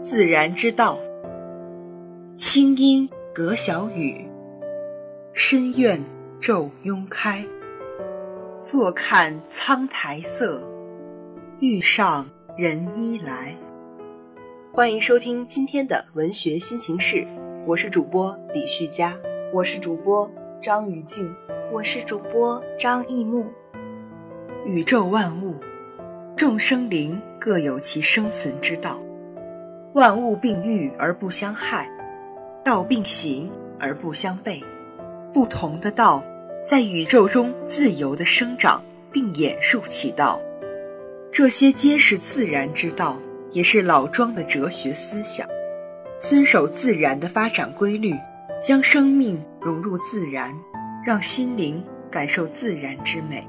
自然之道。清音隔小雨，深院昼拥开。坐看苍苔色，欲上人衣来。欢迎收听今天的文学新情事，我是主播李旭佳，我是主播张雨静，我是主播张艺木。宇宙万物，众生灵各有其生存之道，万物并育而不相害。道并行而不相悖，不同的道在宇宙中自由地生长并演述其道，这些皆是自然之道，也是老庄的哲学思想。遵守自然的发展规律，将生命融入自然，让心灵感受自然之美。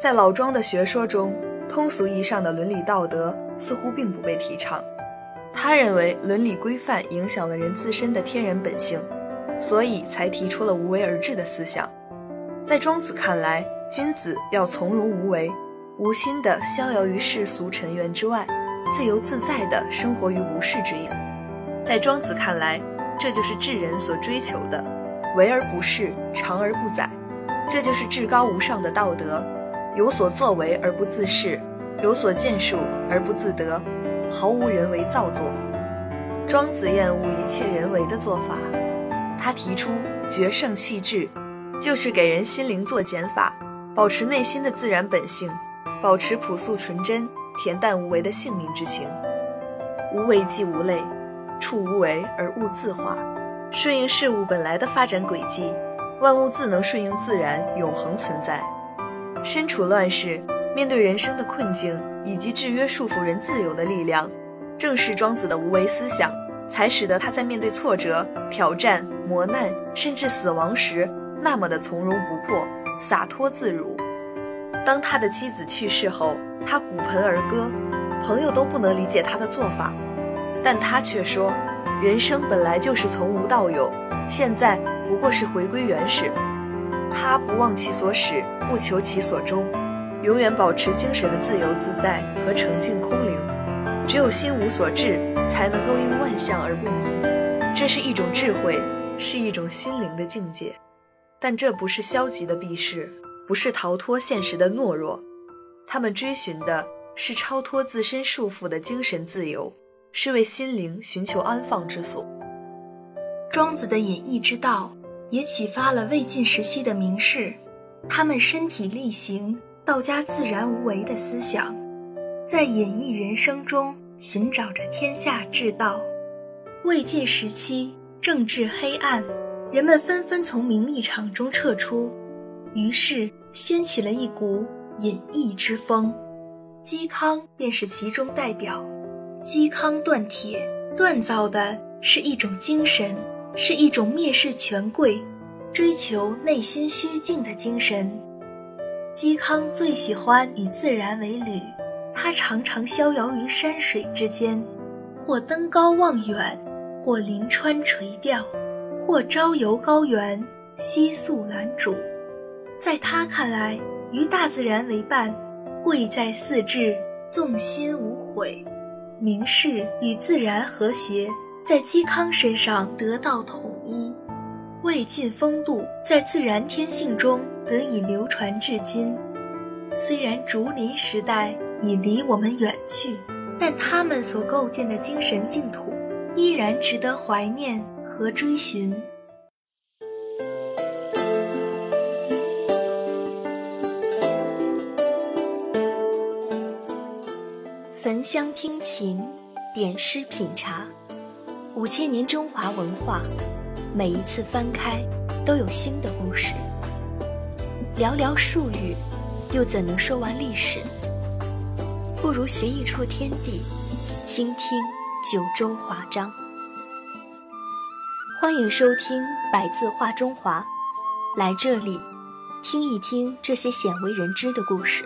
在老庄的学说中，通俗意义上的伦理道德似乎并不被提倡。他认为伦理规范影响了人自身的天然本性，所以才提出了无为而治的思想。在庄子看来，君子要从容无为，无心的逍遥于世俗尘缘之外，自由自在的生活于无事之影。在庄子看来，这就是智人所追求的，为而不恃，长而不宰，这就是至高无上的道德。有所作为而不自恃，有所建树而不自得。毫无人为造作，庄子厌恶一切人为的做法。他提出绝圣弃智，就是给人心灵做减法，保持内心的自然本性，保持朴素纯真、恬淡无为的性命之情。无为即无类，处无为而物自化，顺应事物本来的发展轨迹，万物自能顺应自然，永恒存在。身处乱世。面对人生的困境以及制约束缚人自由的力量，正是庄子的无为思想，才使得他在面对挫折、挑战、磨难，甚至死亡时，那么的从容不迫、洒脱自如。当他的妻子去世后，他鼓盆而歌，朋友都不能理解他的做法，但他却说：“人生本来就是从无到有，现在不过是回归原始。”他不忘其所始，不求其所终。永远保持精神的自由自在和澄净空灵，只有心无所至，才能够应万象而不迷。这是一种智慧，是一种心灵的境界。但这不是消极的避世，不是逃脱现实的懦弱。他们追寻的是超脱自身束缚的精神自由，是为心灵寻求安放之所。庄子的隐逸之道，也启发了魏晋时期的名士，他们身体力行。道家自然无为的思想，在隐逸人生中寻找着天下之道。魏晋时期政治黑暗，人们纷纷从名利场中撤出，于是掀起了一股隐逸之风。嵇康便是其中代表。嵇康锻铁，锻造的是一种精神，是一种蔑视权贵、追求内心虚静的精神。嵇康最喜欢以自然为侣，他常常逍遥于山水之间，或登高望远，或临川垂钓，或朝游高原，夕宿兰渚。在他看来，与大自然为伴，贵在四志，纵心无悔。名士与自然和谐，在嵇康身上得到统一。魏晋风度在自然天性中得以流传至今。虽然竹林时代已离我们远去，但他们所构建的精神净土依然值得怀念和追寻。焚香听琴，点诗品茶，五千年中华文化。每一次翻开，都有新的故事。寥寥数语，又怎能说完历史？不如寻一处天地，倾听九州华章。欢迎收听《百字画中华》，来这里听一听这些鲜为人知的故事。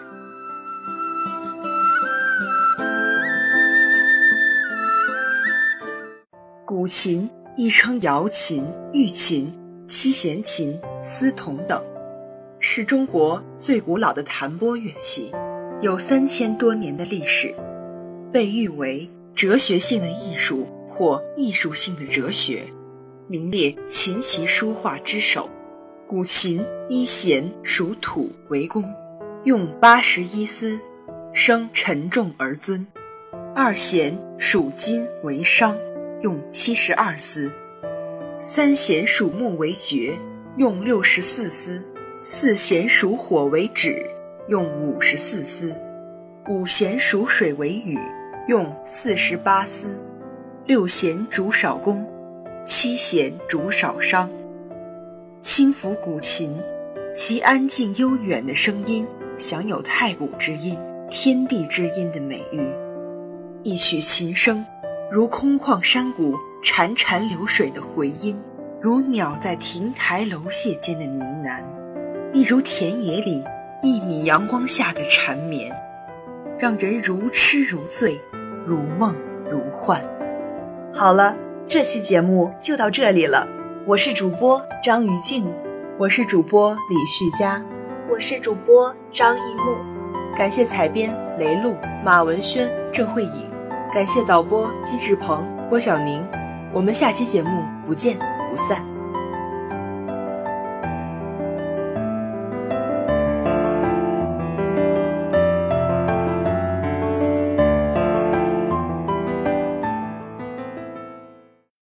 古琴。亦称瑶琴、玉琴、七弦琴、丝桐等，是中国最古老的弹拨乐器，有三千多年的历史，被誉为哲学性的艺术或艺术性的哲学，名列琴棋书画之首。古琴一弦属土为弓，用八十一丝，声沉重而尊；二弦属金为商，用七十二丝；三弦属木为绝，用六十四丝；四弦属火为止，用五十四丝；五弦属水为雨。用四十八丝，六弦主少功，七弦主少伤。轻抚古琴，其安静悠远的声音，享有太古之音、天地之音的美誉。一曲琴声，如空旷山谷潺潺流水的回音，如鸟在亭台楼榭间的呢喃，亦如田野里一米阳光下的缠绵，让人如痴如醉。如梦如幻。好了，这期节目就到这里了。我是主播张于静，我是主播李旭佳，我是主播张一木。感谢采编雷露、马文轩、郑慧颖，感谢导播季志鹏、郭晓宁。我们下期节目不见不散。